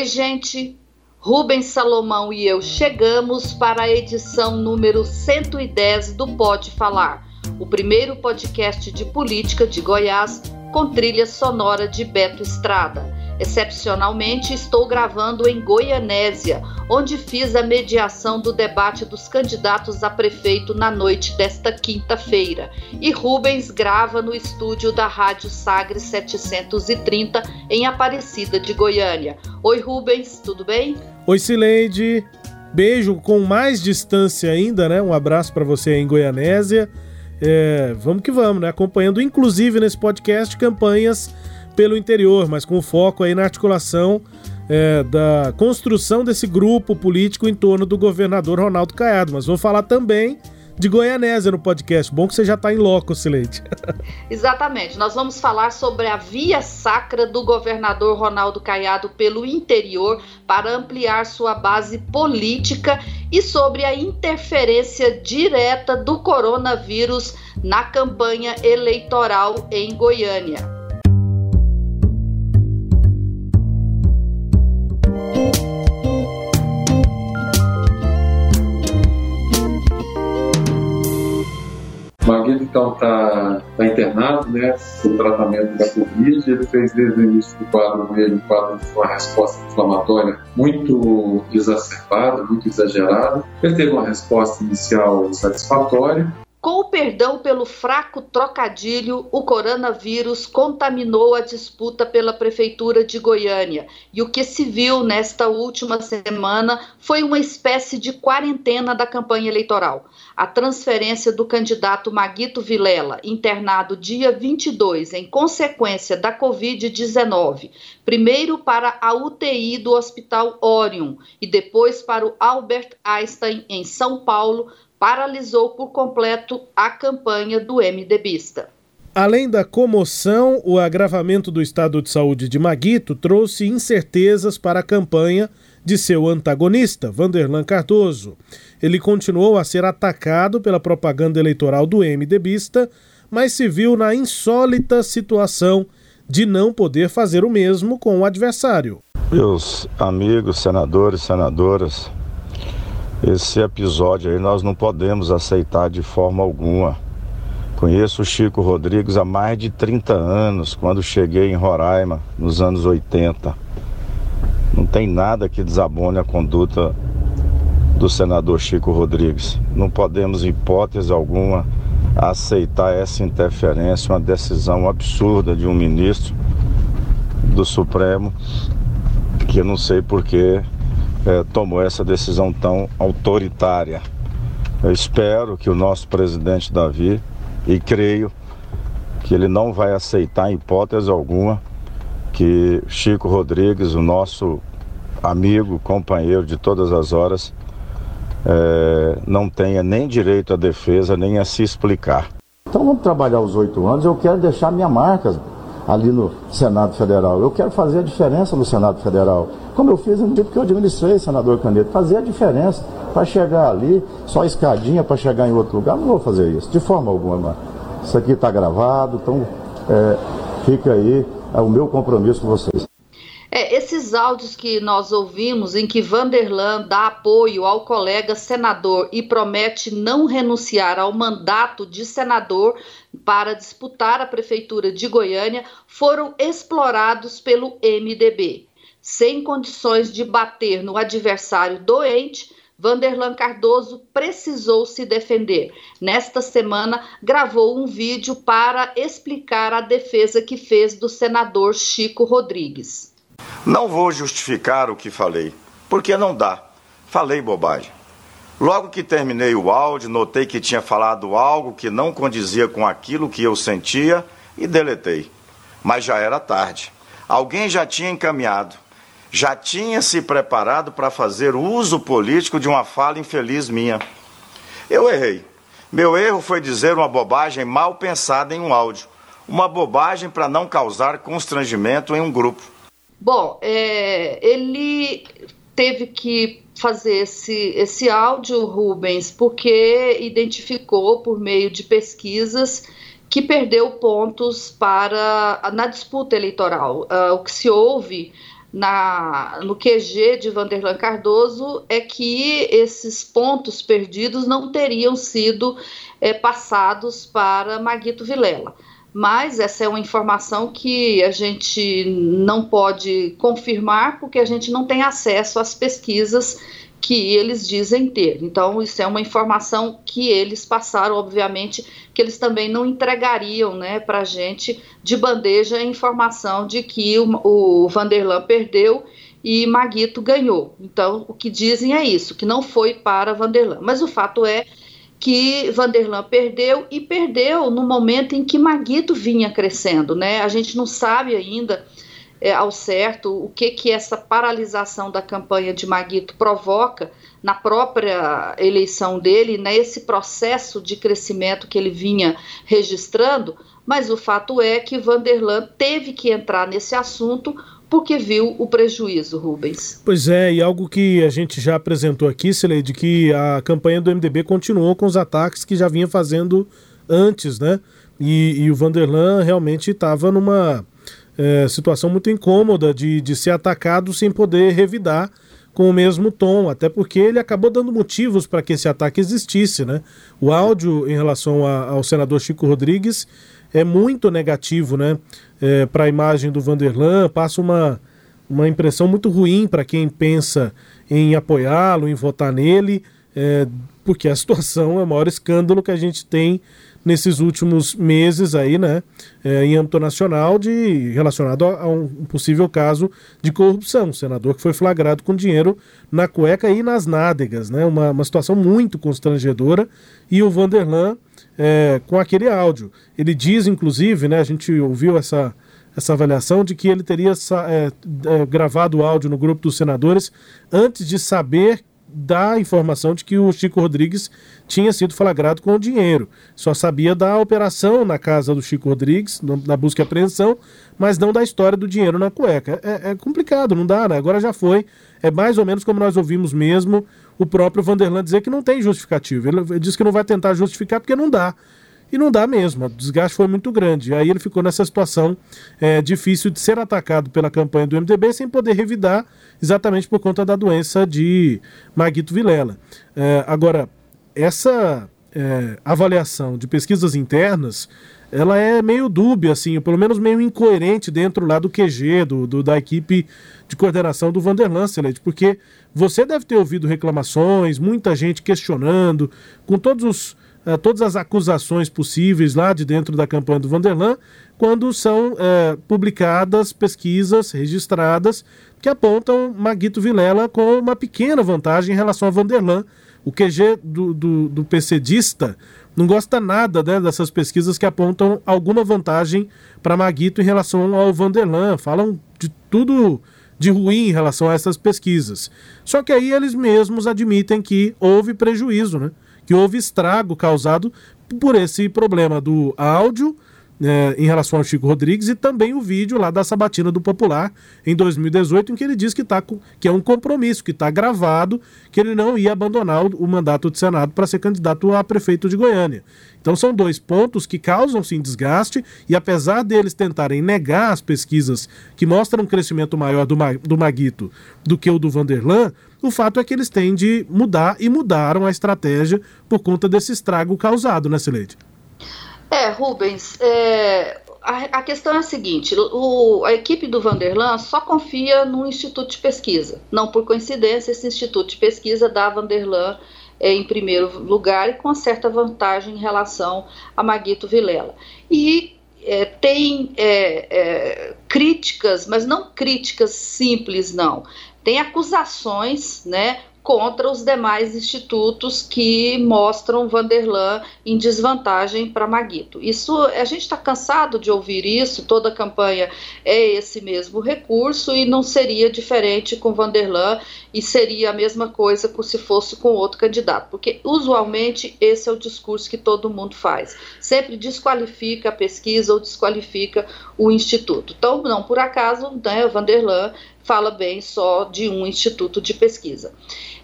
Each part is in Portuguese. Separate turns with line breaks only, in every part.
Oi, gente. Rubens Salomão e eu chegamos para a edição número 110 do Pode Falar, o primeiro podcast de política de Goiás com trilha sonora de Beto Estrada. Excepcionalmente, estou gravando em Goianésia, onde fiz a mediação do debate dos candidatos a prefeito na noite desta quinta-feira. E Rubens grava no estúdio da Rádio Sagre 730, em Aparecida de Goiânia. Oi, Rubens, tudo bem?
Oi, Cileide. Beijo com mais distância ainda, né? Um abraço para você em Goianésia. É, vamos que vamos, né? Acompanhando, inclusive, nesse podcast, campanhas pelo interior, mas com foco aí na articulação é, da construção desse grupo político em torno do governador Ronaldo Caiado. Mas vou falar também de Goianésia no podcast. Bom que você já está em loco, Silente.
Exatamente. Nós vamos falar sobre a via sacra do governador Ronaldo Caiado pelo interior para ampliar sua base política e sobre a interferência direta do coronavírus na campanha eleitoral em Goiânia.
Maguito, então, está tá internado, né, no tratamento da Covid. Ele fez desde o início do quadro dele um quadro de uma resposta inflamatória muito exacerbada, muito exagerada. Ele teve uma resposta inicial satisfatória,
com o perdão pelo fraco trocadilho, o coronavírus contaminou a disputa pela Prefeitura de Goiânia. E o que se viu nesta última semana foi uma espécie de quarentena da campanha eleitoral. A transferência do candidato Maguito Vilela, internado dia 22, em consequência da Covid-19, primeiro para a UTI do Hospital Orion e depois para o Albert Einstein, em São Paulo paralisou por completo a campanha do MDBista.
Além da comoção, o agravamento do estado de saúde de Maguito trouxe incertezas para a campanha de seu antagonista, Vanderlan Cardoso. Ele continuou a ser atacado pela propaganda eleitoral do MDBista, mas se viu na insólita situação de não poder fazer o mesmo com o adversário.
Meus amigos, senadores, senadoras, esse episódio aí nós não podemos aceitar de forma alguma. Conheço o Chico Rodrigues há mais de 30 anos, quando cheguei em Roraima, nos anos 80. Não tem nada que desabone a conduta do senador Chico Rodrigues. Não podemos, em hipótese alguma, aceitar essa interferência, uma decisão absurda de um ministro do Supremo, que eu não sei porquê é, tomou essa decisão tão autoritária. Eu espero que o nosso presidente Davi, e creio que ele não vai aceitar, em hipótese alguma, que Chico Rodrigues, o nosso amigo, companheiro de todas as horas, é, não tenha nem direito à defesa, nem a se explicar.
Então vamos trabalhar os oito anos, eu quero deixar minha marca ali no Senado Federal. Eu quero fazer a diferença no Senado Federal. Como eu fiz no tempo que eu administrei, senador Caneto, fazer a diferença para chegar ali, só escadinha para chegar em outro lugar. Não vou fazer isso, de forma alguma. Isso aqui está gravado, então é, fica aí é o meu compromisso com vocês.
É, esses áudios que nós ouvimos em que Vanderlan dá apoio ao colega senador e promete não renunciar ao mandato de senador para disputar a prefeitura de Goiânia foram explorados pelo MDB. Sem condições de bater no adversário doente, Vanderlan Cardoso precisou se defender. Nesta semana, gravou um vídeo para explicar a defesa que fez do senador Chico Rodrigues.
Não vou justificar o que falei, porque não dá. Falei bobagem. Logo que terminei o áudio, notei que tinha falado algo que não condizia com aquilo que eu sentia e deletei. Mas já era tarde. Alguém já tinha encaminhado. já tinha se preparado para fazer uso político de uma fala infeliz minha. Eu errei. Meu erro foi dizer uma bobagem mal pensada em um áudio. Uma bobagem para não causar constrangimento em um grupo.
Bom, é, ele teve que fazer esse, esse áudio, Rubens, porque identificou por meio de pesquisas que perdeu pontos para na disputa eleitoral. Uh, o que se ouve na, no QG de Vanderlan Cardoso é que esses pontos perdidos não teriam sido é, passados para Maguito Vilela. Mas essa é uma informação que a gente não pode confirmar porque a gente não tem acesso às pesquisas que eles dizem ter. Então, isso é uma informação que eles passaram, obviamente, que eles também não entregariam né, para a gente de bandeja a informação de que o, o Vanderlan perdeu e Maguito ganhou. Então, o que dizem é isso, que não foi para Vanderlan. Mas o fato é que Vanderlan perdeu e perdeu no momento em que Maguito vinha crescendo, né? A gente não sabe ainda é, ao certo o que que essa paralisação da campanha de Maguito provoca na própria eleição dele, nesse processo de crescimento que ele vinha registrando, mas o fato é que Vanderlan teve que entrar nesse assunto porque viu o prejuízo, Rubens.
Pois é, e algo que a gente já apresentou aqui, de que a campanha do MDB continuou com os ataques que já vinha fazendo antes, né? E, e o Vanderlan realmente estava numa é, situação muito incômoda de, de ser atacado sem poder revidar com o mesmo tom, até porque ele acabou dando motivos para que esse ataque existisse, né? O áudio em relação a, ao senador Chico Rodrigues é muito negativo, né? É, para a imagem do Vanderlan, passa uma, uma impressão muito ruim para quem pensa em apoiá-lo, em votar nele, é, porque a situação é o maior escândalo que a gente tem nesses últimos meses aí, né, é, em âmbito nacional, de relacionado a, a, um possível caso de corrupção. Um senador que foi flagrado com dinheiro na cueca e nas nádegas, né, uma, uma situação muito constrangedora. E o Vanderlan é, com aquele áudio. Ele diz, inclusive, né, a gente ouviu essa, essa avaliação de que ele teria é, é, gravado o áudio no grupo dos senadores antes de saber da informação de que o Chico Rodrigues tinha sido flagrado com o dinheiro. Só sabia da operação na casa do Chico Rodrigues, na busca e apreensão, mas não da história do dinheiro na cueca. É, é complicado, não dá, né? Agora já foi. É mais ou menos como nós ouvimos mesmo o próprio Vanderlan dizer que não tem justificativo. Ele, diz que não vai tentar justificar porque não dá. E não dá mesmo, o desgaste foi muito grande. Aí ele ficou nessa situação é, difícil de ser atacado pela campanha do MDB sem poder revidar, exatamente por conta da doença de Maguito Vilela. É, agora, essa é, avaliação de pesquisas internas, ela é meio dúbia, assim, pelo menos meio incoerente dentro lá do QG, do, do da equipe de coordenação do Vanderlan porque você deve ter ouvido reclamações, muita gente questionando, com todos os uh, todas as acusações possíveis lá de dentro da campanha do Vanderlan, quando são uh, publicadas pesquisas registradas que apontam Maguito Vilela com uma pequena vantagem em relação a Vanderlan. O QG do, do, do PCdista não gosta nada né, dessas pesquisas que apontam alguma vantagem para Maguito em relação ao Vanderlan. Falam de tudo de ruim em relação a essas pesquisas. Só que aí eles mesmos admitem que houve prejuízo, né? Que houve estrago causado por esse problema do áudio é, em relação ao Chico Rodrigues e também o vídeo lá da Sabatina do Popular em 2018, em que ele diz que, tá, que é um compromisso, que está gravado, que ele não ia abandonar o, o mandato de Senado para ser candidato a prefeito de Goiânia. Então são dois pontos que causam sim desgaste e apesar deles tentarem negar as pesquisas que mostram um crescimento maior do, do Maguito do que o do Vanderlan, o fato é que eles têm de mudar e mudaram a estratégia por conta desse estrago causado, né, Sileide?
É, Rubens, é, a, a, questão é a seguinte: o, a equipe do Vanderlan só confia no Instituto de Pesquisa. Não por coincidência, esse Instituto de Pesquisa dá a Vanderlan é, em primeiro lugar e com certa vantagem em relação a Maguito Vilela. E é, tem é, é, críticas, mas não críticas simples, não. Tem acusações, né, contra os demais institutos que mostram Vanderlan em desvantagem para Maguito. Isso a gente está cansado de ouvir isso, toda campanha é esse mesmo recurso e não seria diferente com Vanderlan e seria a mesma coisa se fosse com outro candidato, porque usualmente esse é o discurso que todo mundo faz. Sempre desqualifica a pesquisa ou desqualifica o instituto. Então, não por acaso, né, Vanderlan fala bem só de um instituto de pesquisa.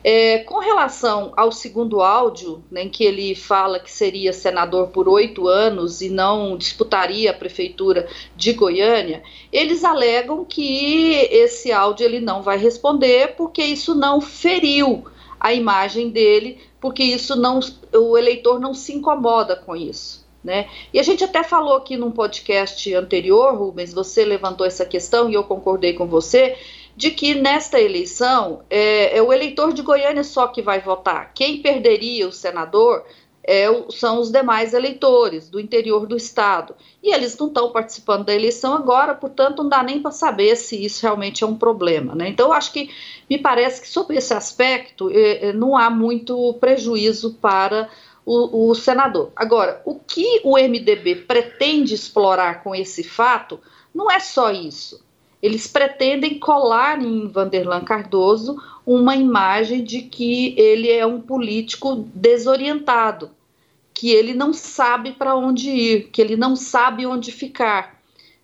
É, com relação ao segundo áudio, né, em que ele fala que seria senador por oito anos e não disputaria a prefeitura de Goiânia, eles alegam que esse áudio ele não vai responder porque isso não feriu a imagem dele, porque isso não, o eleitor não se incomoda com isso. Né? E a gente até falou aqui num podcast anterior, Rubens, você levantou essa questão e eu concordei com você, de que nesta eleição é, é, o eleitor de Goiânia só que vai votar. Quem perderia o senador é, são os demais eleitores do interior do estado. E eles não estão participando da eleição agora, portanto, não dá nem para saber se isso realmente é um problema. Né? Então, acho que me parece que, sobre esse aspecto, é, é, não há muito prejuízo para o, o senador. Agora, o que o MDB pretende explorar com esse fato não é só isso eles pretendem colar em Vanderlan Cardoso uma imagem de que ele é um político desorientado, que ele não sabe para onde ir, que ele não sabe onde ficar.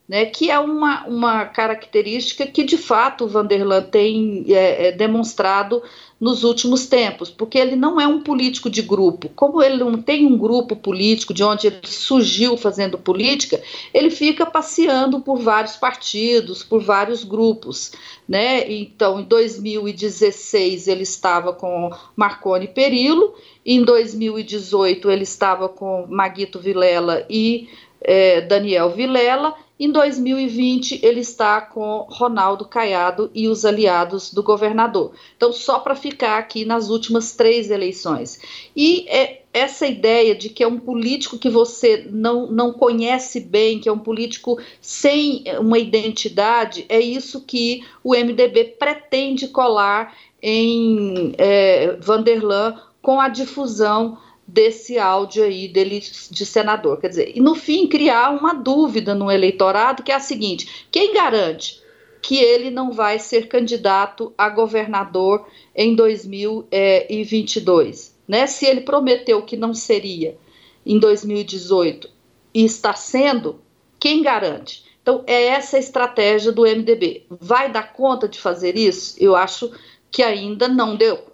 Né, que é uma, uma característica que de fato o Vanderlan tem é, é, demonstrado nos últimos tempos, porque ele não é um político de grupo. Como ele não tem um grupo político de onde ele surgiu fazendo política, ele fica passeando por vários partidos, por vários grupos. Né? Então, em 2016 ele estava com Marconi Perillo, em 2018 ele estava com Maguito Vilela e é, Daniel Vilela, em 2020, ele está com Ronaldo Caiado e os aliados do governador. Então, só para ficar aqui nas últimas três eleições. E é essa ideia de que é um político que você não, não conhece bem, que é um político sem uma identidade, é isso que o MDB pretende colar em é, Vanderlan com a difusão desse áudio aí dele de senador. Quer dizer, e no fim criar uma dúvida no eleitorado que é a seguinte: quem garante que ele não vai ser candidato a governador em 2022? Né? Se ele prometeu que não seria em 2018 e está sendo, quem garante? Então, é essa a estratégia do MDB. Vai dar conta de fazer isso? Eu acho que ainda não deu.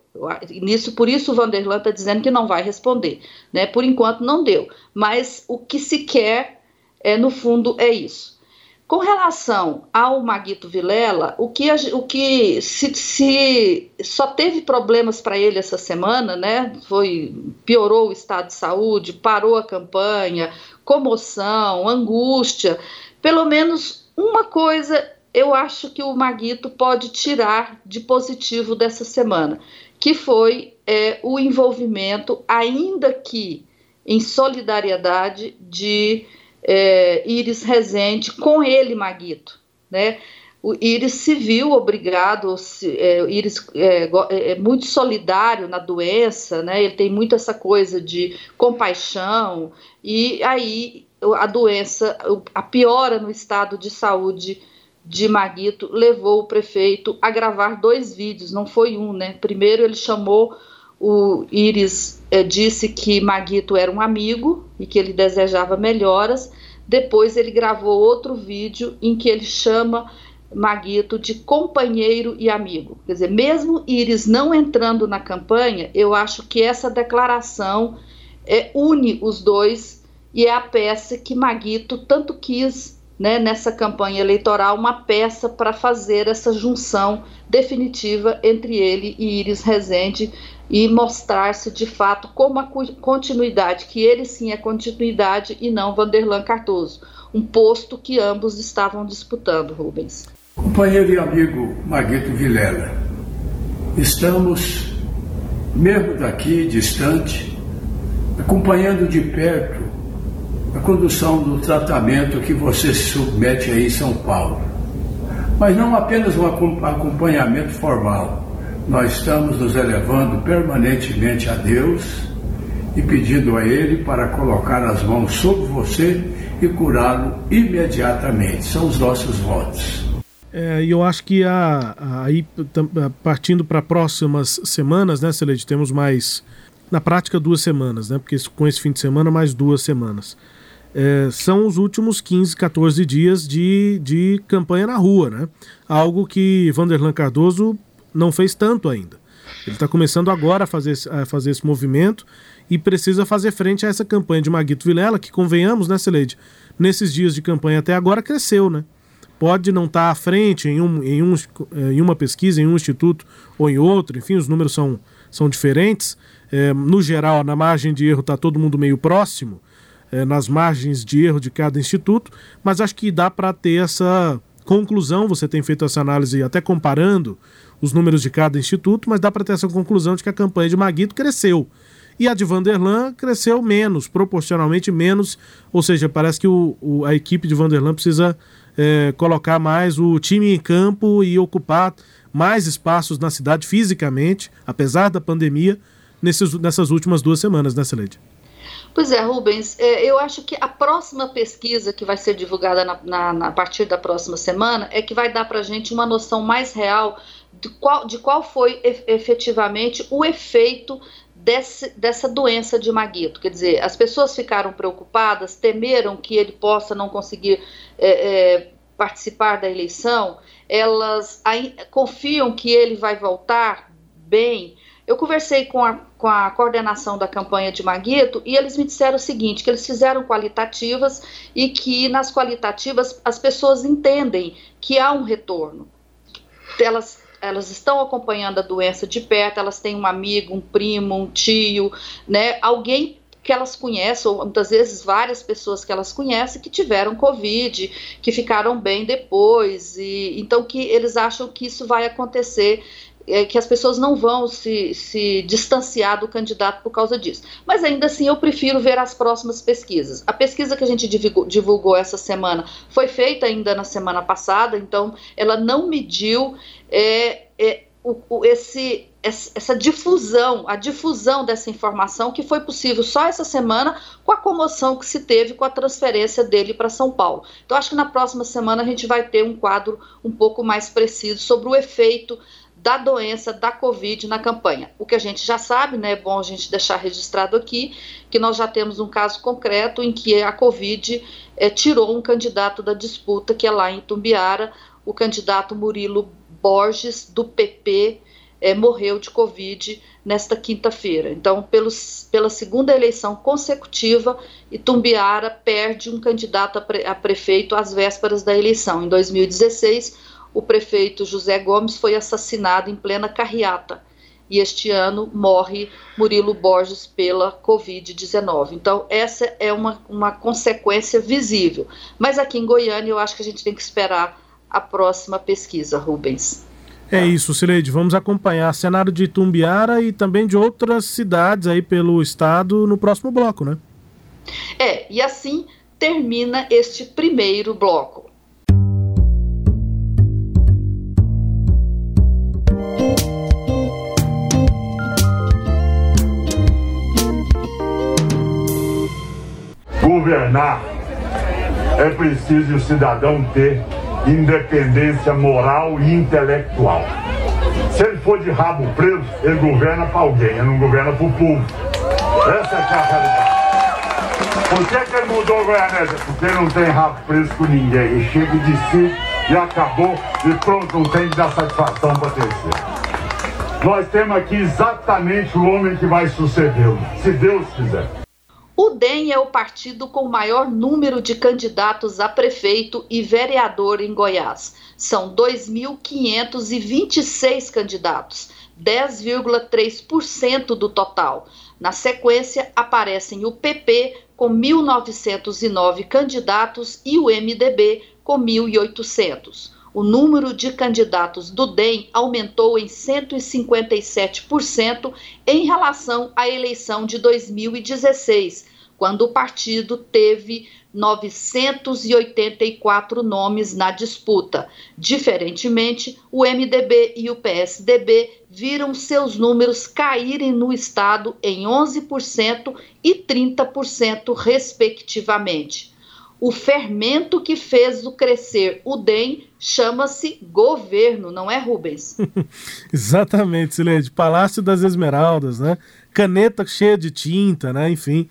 Nisso, por isso o Vanderlan está dizendo que não vai responder. Né? Por enquanto não deu. Mas o que se quer, é, no fundo, é isso. Com relação ao Maguito Vilela, o que, o que se, se só teve problemas para ele essa semana, né? Foi piorou o estado de saúde, parou a campanha, comoção, angústia. Pelo menos uma coisa eu acho que o Maguito pode tirar de positivo dessa semana, que foi é, o envolvimento, ainda que em solidariedade, de é, Iris Rezende com ele, Maguito. Né? O Iris se viu obrigado, se, é, Iris é, é, é, muito solidário na doença, né? ele tem muito essa coisa de compaixão, e aí a doença, a piora no estado de saúde de Maguito levou o prefeito a gravar dois vídeos, não foi um, né? Primeiro ele chamou o Iris eh, disse que Maguito era um amigo e que ele desejava melhoras. Depois ele gravou outro vídeo em que ele chama Maguito de companheiro e amigo. Quer dizer, mesmo Iris não entrando na campanha, eu acho que essa declaração é, une os dois e é a peça que Maguito tanto quis né, nessa campanha eleitoral uma peça para fazer essa junção definitiva entre ele e Iris Rezende e mostrar-se de fato como a continuidade, que ele sim é continuidade e não Vanderlan Cardoso, um posto que ambos estavam disputando, Rubens.
Companheiro e amigo Maguito Vilela, estamos, mesmo daqui, distante, acompanhando de perto a condução do tratamento que você se submete aí em São Paulo. Mas não apenas um acompanhamento formal, nós estamos nos elevando permanentemente a Deus e pedindo a Ele para colocar as mãos sobre você e curá-lo imediatamente. São os nossos votos.
É, eu acho que aí, partindo para próximas semanas, né, Celeste, temos mais, na prática, duas semanas, né, porque com esse fim de semana, mais duas semanas. É, são os últimos 15, 14 dias de, de campanha na rua, né? Algo que Vanderlan Cardoso não fez tanto ainda. Ele está começando agora a fazer, a fazer esse movimento e precisa fazer frente a essa campanha de Maguito Vilela, que convenhamos, né, Celeide? Nesses dias de campanha até agora cresceu, né? Pode não estar tá à frente em, um, em, um, em uma pesquisa, em um instituto ou em outro, enfim, os números são, são diferentes. É, no geral, na margem de erro está todo mundo meio próximo, é, nas margens de erro de cada instituto, mas acho que dá para ter essa conclusão. Você tem feito essa análise até comparando os números de cada instituto, mas dá para ter essa conclusão de que a campanha de Maguito cresceu. E a de Vanderlan cresceu menos, proporcionalmente menos, ou seja, parece que o, o a equipe de Vanderlan precisa é, colocar mais o time em campo e ocupar mais espaços na cidade fisicamente, apesar da pandemia, nesses, nessas últimas duas semanas, né, Celede?
Pois é, Rubens, é, eu acho que a próxima pesquisa que vai ser divulgada na, na, na partir da próxima semana é que vai dar para a gente uma noção mais real de qual, de qual foi efetivamente o efeito desse, dessa doença de Maguito. Quer dizer, as pessoas ficaram preocupadas, temeram que ele possa não conseguir é, é, participar da eleição, elas aí, confiam que ele vai voltar bem. Eu conversei com a, com a coordenação da campanha de Maguito e eles me disseram o seguinte: que eles fizeram qualitativas e que nas qualitativas as pessoas entendem que há um retorno. Elas elas estão acompanhando a doença de perto, elas têm um amigo, um primo, um tio, né, alguém que elas conhecem, ou muitas vezes várias pessoas que elas conhecem que tiveram Covid, que ficaram bem depois, e então que eles acham que isso vai acontecer é, que as pessoas não vão se, se distanciar do candidato por causa disso. Mas ainda assim, eu prefiro ver as próximas pesquisas. A pesquisa que a gente divulgou, divulgou essa semana foi feita ainda na semana passada, então ela não mediu é, é, o, o, esse, essa difusão, a difusão dessa informação que foi possível só essa semana com a comoção que se teve com a transferência dele para São Paulo. Então, acho que na próxima semana a gente vai ter um quadro um pouco mais preciso sobre o efeito da doença da Covid na campanha. O que a gente já sabe, né, é bom a gente deixar registrado aqui, que nós já temos um caso concreto em que a Covid é, tirou um candidato da disputa, que é lá em Tumbiara, o candidato Murilo Borges, do PP, é, morreu de Covid nesta quinta-feira. Então, pelos, pela segunda eleição consecutiva, Itumbiara perde um candidato a, pre, a prefeito às vésperas da eleição. Em 2016, o prefeito José Gomes foi assassinado em plena carreata. E este ano morre Murilo Borges pela Covid-19. Então, essa é uma, uma consequência visível. Mas aqui em Goiânia, eu acho que a gente tem que esperar a próxima pesquisa, Rubens.
É isso, Sileide. Vamos acompanhar cenário de Tumbiara e também de outras cidades aí pelo estado no próximo bloco, né?
É, e assim termina este primeiro bloco.
Governar é preciso o cidadão ter independência moral e intelectual. Se ele for de rabo preso, ele governa para alguém, ele não governa para o povo. Essa é, é a realidade. Por que, que ele mudou Goianésia? Porque ele não tem rabo preso com ninguém. Ele chega de si e acabou e pronto, não tem que dar satisfação para terceiro. Nós temos aqui exatamente o homem que vai sucedê-lo, se Deus quiser.
O DEM é o partido com o maior número de candidatos a prefeito e vereador em Goiás. São 2.526 candidatos, 10,3% do total. Na sequência, aparecem o PP com 1.909 candidatos e o MDB com 1.800 o número de candidatos do DEM aumentou em 157% em relação à eleição de 2016, quando o partido teve 984 nomes na disputa. Diferentemente, o MDB e o PSDB viram seus números caírem no estado em 11% e 30%, respectivamente. O fermento que fez o crescer o DEM chama-se governo, não é, Rubens?
Exatamente, Sileide. Palácio das Esmeraldas, né? Caneta cheia de tinta, né? Enfim,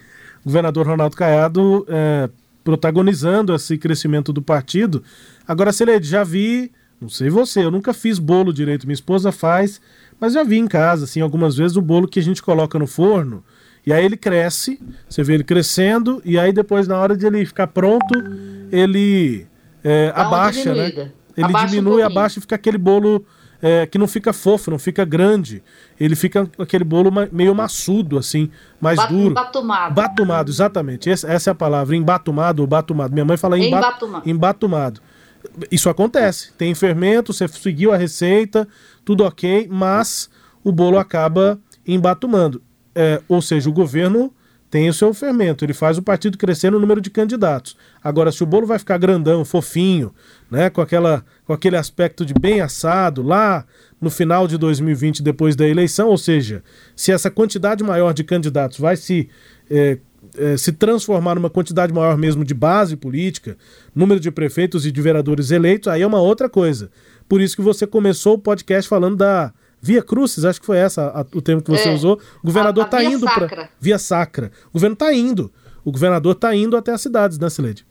governador Ronaldo Caiado é, protagonizando esse crescimento do partido. Agora, Sileide, já vi, não sei você, eu nunca fiz bolo direito, minha esposa faz, mas já vi em casa, assim, algumas vezes o bolo que a gente coloca no forno e aí ele cresce, você vê ele crescendo, e aí depois, na hora de ele ficar pronto, ele é, abaixa, né? Ele abaixa diminui, um abaixa e fica aquele bolo é, que não fica fofo, não fica grande. Ele fica aquele bolo meio maçudo, assim, mais Bat duro.
Batumado.
Batumado, exatamente. Essa, essa, é a palavra, embatumado ou batumado. Minha mãe fala emba embatumado. embatumado. Isso acontece. Tem fermento, você seguiu a receita, tudo ok, mas o bolo acaba embatumando é, ou seja, o governo tem o seu fermento, ele faz o partido crescer no número de candidatos. Agora, se o bolo vai ficar grandão, fofinho, né, com, aquela, com aquele aspecto de bem assado lá no final de 2020, depois da eleição, ou seja, se essa quantidade maior de candidatos vai se, é, é, se transformar numa quantidade maior mesmo de base política, número de prefeitos e de vereadores eleitos, aí é uma outra coisa. Por isso que você começou o podcast falando da Via Crucis, acho que foi essa a, o termo que você é, usou. O governador está indo para via sacra. O governo está indo. O governador está indo até as cidades, né, Sileide?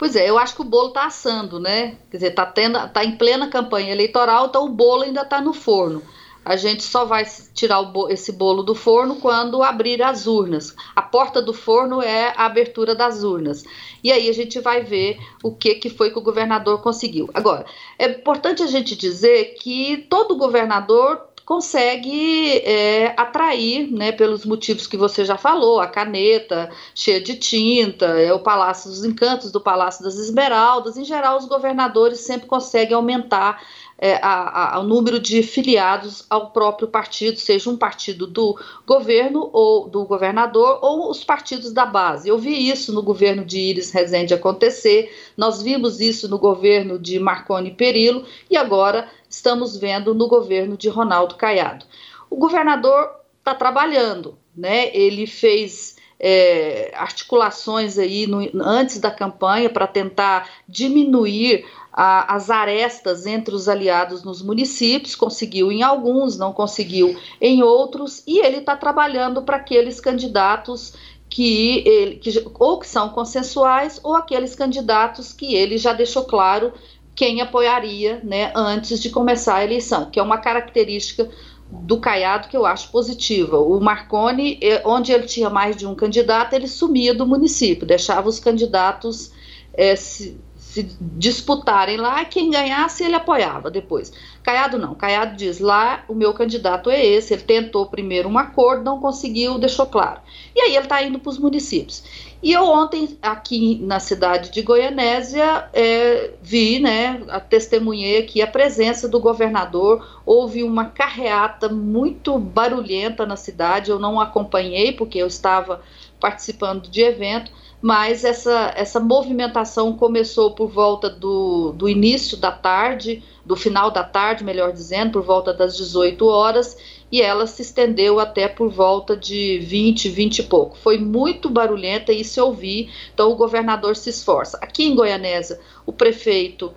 Pois é, eu acho que o bolo está assando, né? Quer dizer, está tá em plena campanha eleitoral, então o bolo ainda está no forno a gente só vai tirar bo esse bolo do forno quando abrir as urnas. A porta do forno é a abertura das urnas. E aí a gente vai ver o que, que foi que o governador conseguiu. Agora, é importante a gente dizer que todo governador consegue é, atrair, né, pelos motivos que você já falou, a caneta cheia de tinta, é o Palácio dos Encantos do Palácio das Esmeraldas, em geral os governadores sempre conseguem aumentar é, a, a, o número de filiados ao próprio partido, seja um partido do governo ou do governador ou os partidos da base. Eu vi isso no governo de Iris Rezende acontecer, nós vimos isso no governo de Marconi Perillo e agora estamos vendo no governo de Ronaldo Caiado. O governador está trabalhando, né? Ele fez é, articulações aí no, antes da campanha para tentar diminuir a, as arestas entre os aliados nos municípios, conseguiu em alguns, não conseguiu em outros, e ele está trabalhando para aqueles candidatos que, ele, que ou que são consensuais ou aqueles candidatos que ele já deixou claro quem apoiaria né, antes de começar a eleição, que é uma característica do Caiado que eu acho positiva. O Marconi, eh, onde ele tinha mais de um candidato, ele sumia do município, deixava os candidatos é, se, se disputarem lá, quem ganhasse ele apoiava depois. Caiado não, Caiado diz lá o meu candidato é esse, ele tentou primeiro um acordo, não conseguiu, deixou claro. E aí ele está indo para os municípios. E eu ontem, aqui na cidade de Goianésia, é, vi, né, testemunhei aqui a presença do governador, houve uma carreata muito barulhenta na cidade, eu não acompanhei porque eu estava participando de evento, mas essa, essa movimentação começou por volta do, do início da tarde, do final da tarde, melhor dizendo, por volta das 18 horas, e ela se estendeu até por volta de 20, 20 e pouco. Foi muito barulhenta e se ouvir, então o governador se esforça. Aqui em Goianésia, o prefeito,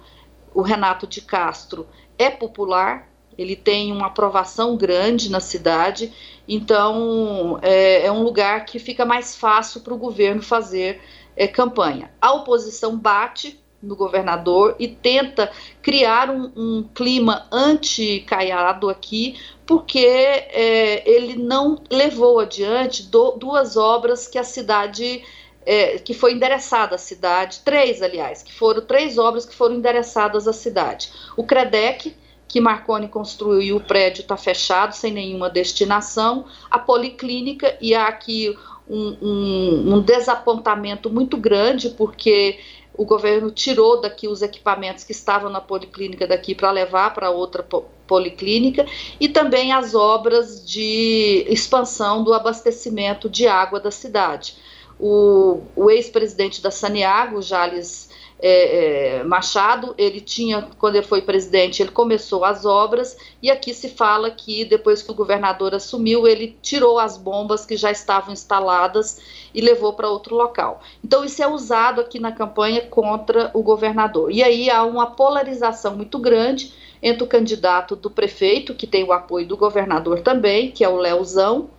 o Renato de Castro, é popular, ele tem uma aprovação grande na cidade, então é, é um lugar que fica mais fácil para o governo fazer é, campanha. A oposição bate no governador e tenta criar um, um clima anti-caiado aqui, porque é, ele não levou adiante do, duas obras que a cidade. É, que foi endereçada à cidade, três, aliás, que foram três obras que foram endereçadas à cidade. O CREDEC, que Marconi construiu e o prédio está fechado, sem nenhuma destinação, a Policlínica, e há aqui um, um, um desapontamento muito grande, porque o governo tirou daqui os equipamentos que estavam na policlínica daqui para levar para outra po policlínica e também as obras de expansão do abastecimento de água da cidade. o, o ex-presidente da Saniago, Jales é, é, Machado, ele tinha, quando ele foi presidente, ele começou as obras, e aqui se fala que depois que o governador assumiu, ele tirou as bombas que já estavam instaladas e levou para outro local. Então, isso é usado aqui na campanha contra o governador. E aí há uma polarização muito grande entre o candidato do prefeito, que tem o apoio do governador também, que é o Leozão,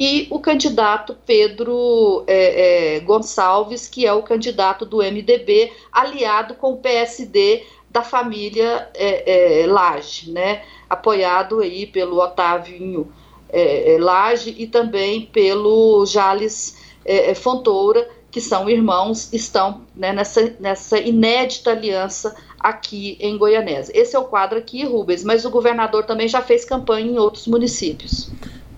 e o candidato Pedro é, é, Gonçalves, que é o candidato do MDB, aliado com o PSD da família é, é, Laje, né? apoiado aí pelo Otávinho é, é, Laje e também pelo Jales Fontoura, que são irmãos, estão né, nessa, nessa inédita aliança aqui em Goianésia. Esse é o quadro aqui, Rubens, mas o governador também já fez campanha em outros municípios.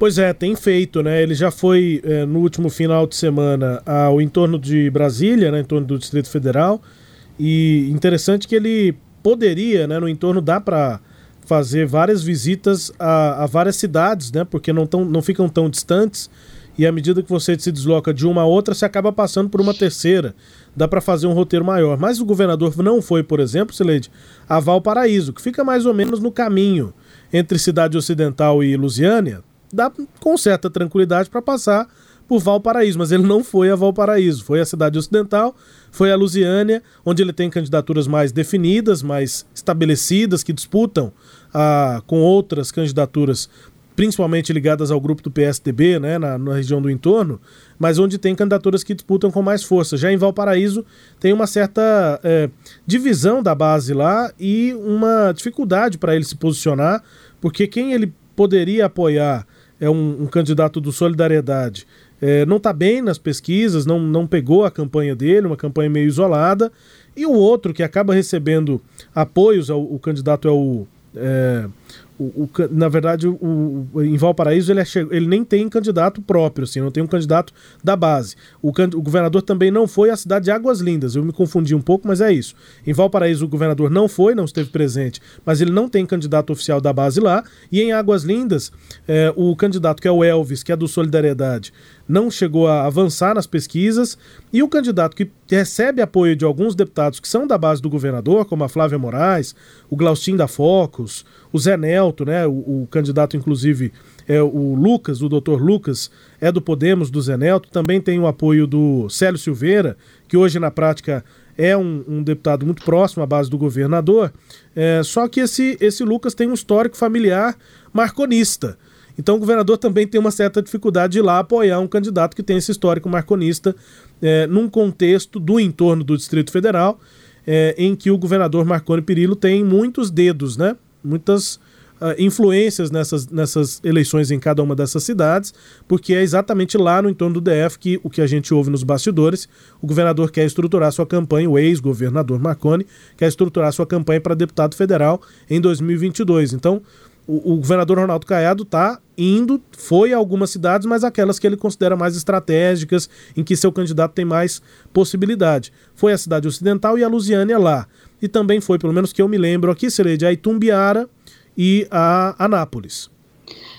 Pois é, tem feito, né? Ele já foi é, no último final de semana ao entorno de Brasília, né, em torno do Distrito Federal. E interessante que ele poderia, né, no entorno dá para fazer várias visitas a, a, várias cidades, né? Porque não, tão, não ficam tão distantes. E à medida que você se desloca de uma a outra, você acaba passando por uma terceira. Dá para fazer um roteiro maior. Mas o governador não foi, por exemplo, Sileide, a Valparaíso, que fica mais ou menos no caminho entre Cidade Ocidental e Lusiânia, dá com certa tranquilidade para passar por Valparaíso, mas ele não foi a Valparaíso, foi a cidade ocidental, foi a Lusiânia, onde ele tem candidaturas mais definidas, mais estabelecidas, que disputam ah, com outras candidaturas, principalmente ligadas ao grupo do PSDB, né, na, na, região do entorno, mas onde tem candidaturas que disputam com mais força. Já em Valparaíso tem uma certa é, divisão da base lá e uma dificuldade para ele se posicionar, porque quem ele poderia apoiar é um, um candidato do Solidariedade, é, não está bem nas pesquisas, não, não pegou a campanha dele, uma campanha meio isolada. E o outro que acaba recebendo apoios, o, o candidato é o. É, o, o, na verdade, o, em Valparaíso ele, é, ele nem tem candidato próprio, assim, não tem um candidato da base. O, o, governador também não foi à cidade de Águas Lindas, eu me confundi um pouco, mas é isso. Em Valparaíso o governador não foi, não esteve presente, mas ele não tem candidato oficial da base lá. E em Águas Lindas, é, o candidato que é o Elvis, que é do Solidariedade, não chegou a avançar nas pesquisas, e o candidato que recebe apoio de alguns deputados que são da base do governador, como a Flávia Moraes, o Glaustin da Focus, o Zé Nelto, né, o, o candidato inclusive é o Lucas, o doutor Lucas, é do Podemos, do Zé Nelto, também tem o apoio do Célio Silveira, que hoje na prática é um, um deputado muito próximo à base do governador, é, só que esse, esse Lucas tem um histórico familiar marconista. Então o governador também tem uma certa dificuldade de ir lá apoiar um candidato que tem esse histórico marconista é, num contexto do entorno do Distrito Federal, é, em que o governador Marconi Perillo tem muitos dedos, né? Muitas uh, influências nessas, nessas eleições em cada uma dessas cidades, porque é exatamente lá no entorno do DF que o que a gente ouve nos bastidores, o governador quer estruturar sua campanha, o ex-governador Marconi quer estruturar sua campanha para deputado federal em 2022. Então, o, o governador Ronaldo Caiado está indo, foi a algumas cidades, mas aquelas que ele considera mais estratégicas, em que seu candidato tem mais possibilidade. Foi a cidade ocidental e a Lusiânia lá. E também foi, pelo menos que eu me lembro aqui, de a Itumbiara e a Anápolis.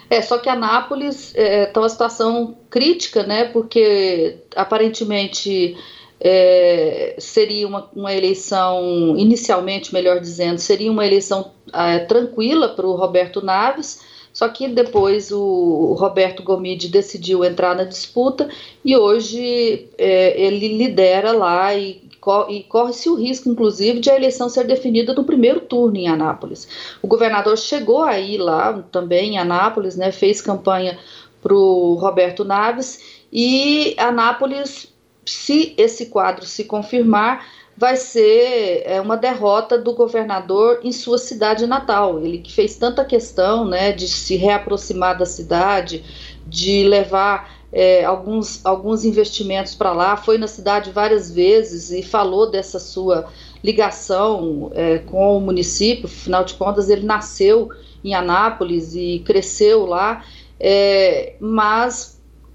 É, só que Anápolis está é, tá uma situação crítica, né? Porque aparentemente é, seria uma, uma, eleição, inicialmente, melhor dizendo, seria uma eleição é, tranquila para o Roberto Naves, só que depois o Roberto Gomide decidiu entrar na disputa e hoje é, ele lidera lá e, e corre-se o risco, inclusive, de a eleição ser definida no primeiro turno em Anápolis. O governador chegou aí lá também em Anápolis, né, fez campanha para o Roberto Naves e Anápolis se esse quadro se confirmar, vai ser é, uma derrota do governador em sua cidade natal. Ele que fez tanta questão né, de se reaproximar da cidade, de levar é, alguns, alguns investimentos para lá, foi na cidade várias vezes e falou dessa sua ligação é, com o município, afinal de contas, ele nasceu em Anápolis e cresceu lá, é, mas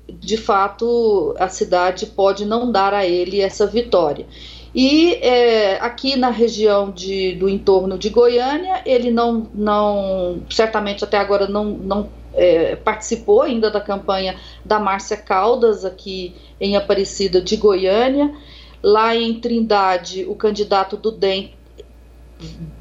de fato a cidade pode não dar a ele essa vitória. E é, aqui na região de, do entorno de Goiânia, ele não, não certamente até agora não, não é, participou ainda da campanha da Márcia Caldas, aqui em Aparecida de Goiânia. Lá em Trindade, o candidato do DEM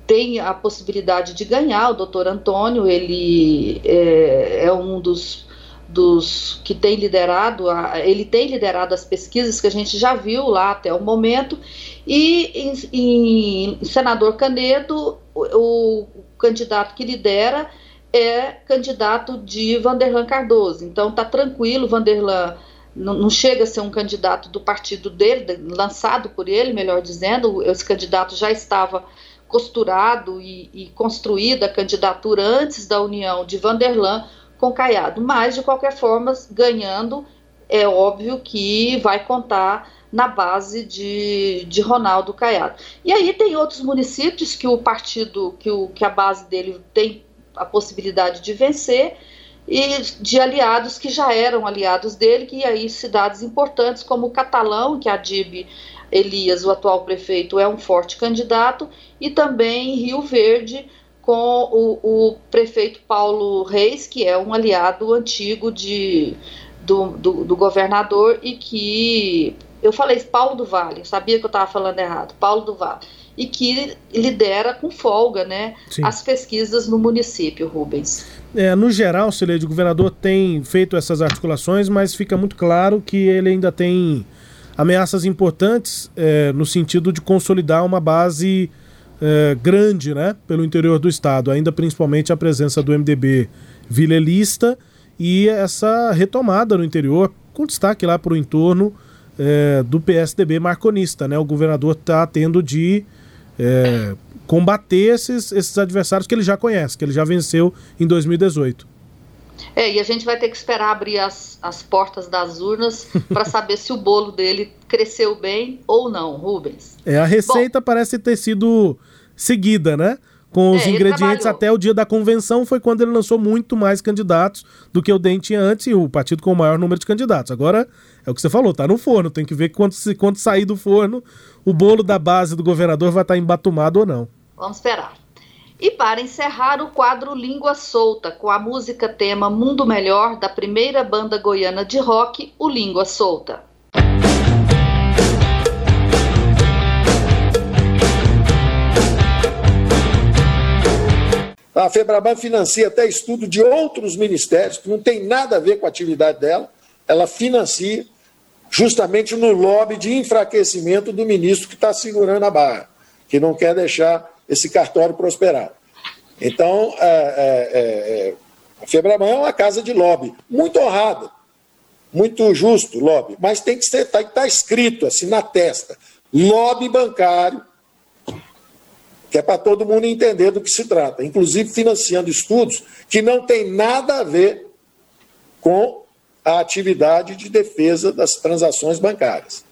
tem a possibilidade de ganhar, o doutor Antônio, ele é, é um dos dos que tem liderado, a, ele tem liderado as pesquisas que a gente já viu lá até o momento, e em, em senador Canedo, o, o, candidato que lidera é candidato de Vanderlan Cardoso. Então tá tranquilo, Vanderlan não, chega a ser um candidato do partido dele, lançado por ele, melhor dizendo, esse candidato já estava costurado e, e construída a candidatura antes da união de Vanderlan com Caiado, mas de qualquer forma, ganhando, é óbvio que vai contar na base de, de Ronaldo Caiado. E aí tem outros municípios que o partido, que, o, que a base dele tem a possibilidade de vencer, e de aliados que já eram aliados dele, que aí cidades importantes como Catalão, que a Dib Elias, o atual prefeito, é um forte candidato, e também Rio Verde, com o, o, prefeito Paulo Reis, que é um aliado antigo de, do, do, do, governador e que. Eu falei Paulo do Vale, sabia que eu estava falando errado, Paulo do Vale. E que lidera com folga né, as pesquisas no município, Rubens.
É, no geral, Celede, o governador tem feito essas articulações, mas fica muito claro que ele ainda tem ameaças importantes é, no sentido de consolidar uma base é, grande né, pelo interior do estado, ainda principalmente a presença do MDB vilelista e essa retomada no interior, com destaque lá para o entorno é, do PSDB marconista. Né? O governador está tendo de é, combater esses, esses adversários que ele já conhece, que ele já venceu em 2018.
É, e a gente vai ter que esperar abrir as, as portas das urnas para saber se o bolo dele cresceu bem ou não, Rubens.
É, a receita Bom, parece ter sido seguida, né? Com os é, ingredientes até o dia da convenção foi quando ele lançou muito mais candidatos do que o DEM tinha antes e o partido com o maior número de candidatos. Agora, é o que você falou, tá no forno, tem que ver quando, quando sair do forno, o bolo da base do governador vai estar embatumado ou não.
Vamos esperar. E para encerrar o quadro Língua Solta, com a música tema Mundo Melhor da primeira banda goiana de rock, o Língua Solta.
A Febraban financia até estudo de outros ministérios, que não tem nada a ver com a atividade dela, ela financia justamente no lobby de enfraquecimento do ministro que está segurando a barra, que não quer deixar esse cartório prosperar. Então, é, é, é, a Febraban é uma casa de lobby, muito honrada, muito justo lobby, mas tem que ser, está tá escrito assim na testa, lobby bancário, que é para todo mundo entender do que se trata, inclusive financiando estudos que não tem nada a ver com a atividade de defesa das transações bancárias.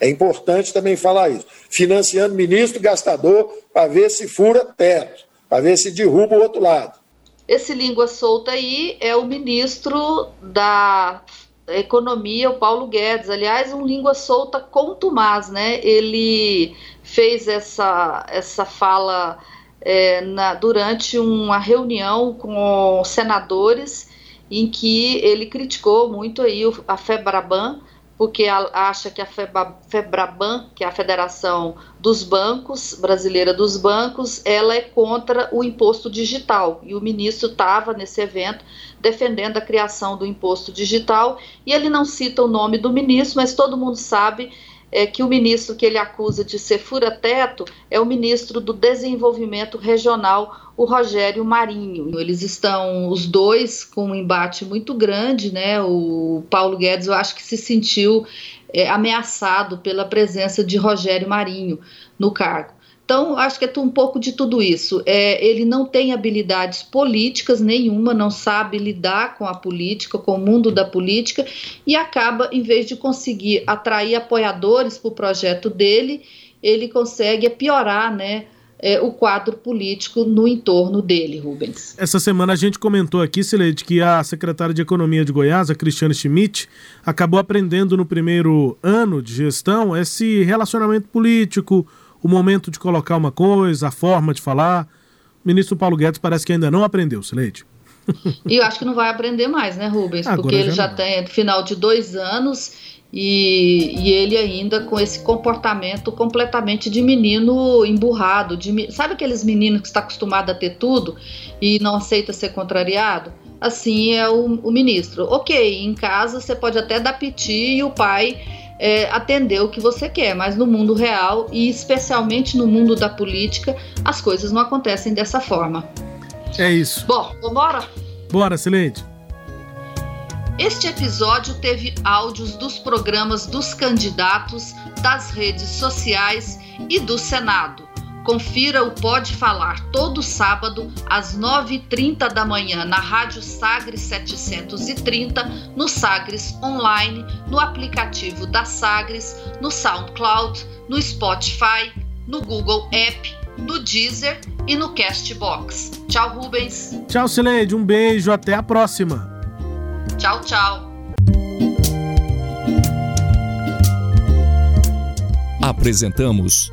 É importante também falar isso. Financiando ministro gastador para ver se fura teto, para ver se derruba o outro lado.
Esse língua solta aí é o ministro da Economia, o Paulo Guedes. Aliás, um língua solta contumaz, né? Ele fez essa, essa fala é, na, durante uma reunião com senadores em que ele criticou muito aí a FEBRABAN, porque acha que a FEBRABAN, que é a Federação dos Bancos, brasileira dos bancos, ela é contra o imposto digital. E o ministro estava nesse evento defendendo a criação do imposto digital, e ele não cita o nome do ministro, mas todo mundo sabe é que o ministro que ele acusa de ser fura-teto é o ministro do Desenvolvimento Regional, o Rogério Marinho. Eles estão os dois com um embate muito grande, né? O Paulo Guedes, eu acho que se sentiu é, ameaçado pela presença de Rogério Marinho no cargo. Então, acho que é um pouco de tudo isso. É, ele não tem habilidades políticas nenhuma, não sabe lidar com a política, com o mundo da política, e acaba, em vez de conseguir atrair apoiadores para o projeto dele, ele consegue piorar, né? É, o quadro político no entorno dele, Rubens.
Essa semana a gente comentou aqui, Sileide, que a secretária de Economia de Goiás, a Cristiane Schmidt, acabou aprendendo no primeiro ano de gestão esse relacionamento político, o momento de colocar uma coisa, a forma de falar. O ministro Paulo Guedes parece que ainda não aprendeu, Sileide.
e eu acho que não vai aprender mais, né, Rubens? Agora Porque ele já, já tem final de dois anos e, e, ele ainda com esse comportamento completamente de menino emburrado. De, sabe aqueles meninos que está acostumado a ter tudo e não aceita ser contrariado? Assim é o, o ministro. Ok, em casa você pode até dar piti e o pai é, atender o que você quer, mas no mundo real e especialmente no mundo da política, as coisas não acontecem dessa forma.
É isso.
Bom, vambora?
Bora, excelente.
Este episódio teve áudios dos programas dos candidatos, das redes sociais e do Senado. Confira o Pode Falar todo sábado às 9h30 da manhã na Rádio Sagres 730, no Sagres Online, no aplicativo da Sagres, no SoundCloud, no Spotify, no Google App, no Deezer e no Castbox. Tchau, Rubens.
Tchau, Sileide. Um beijo. Até a próxima.
Tchau, tchau.
Apresentamos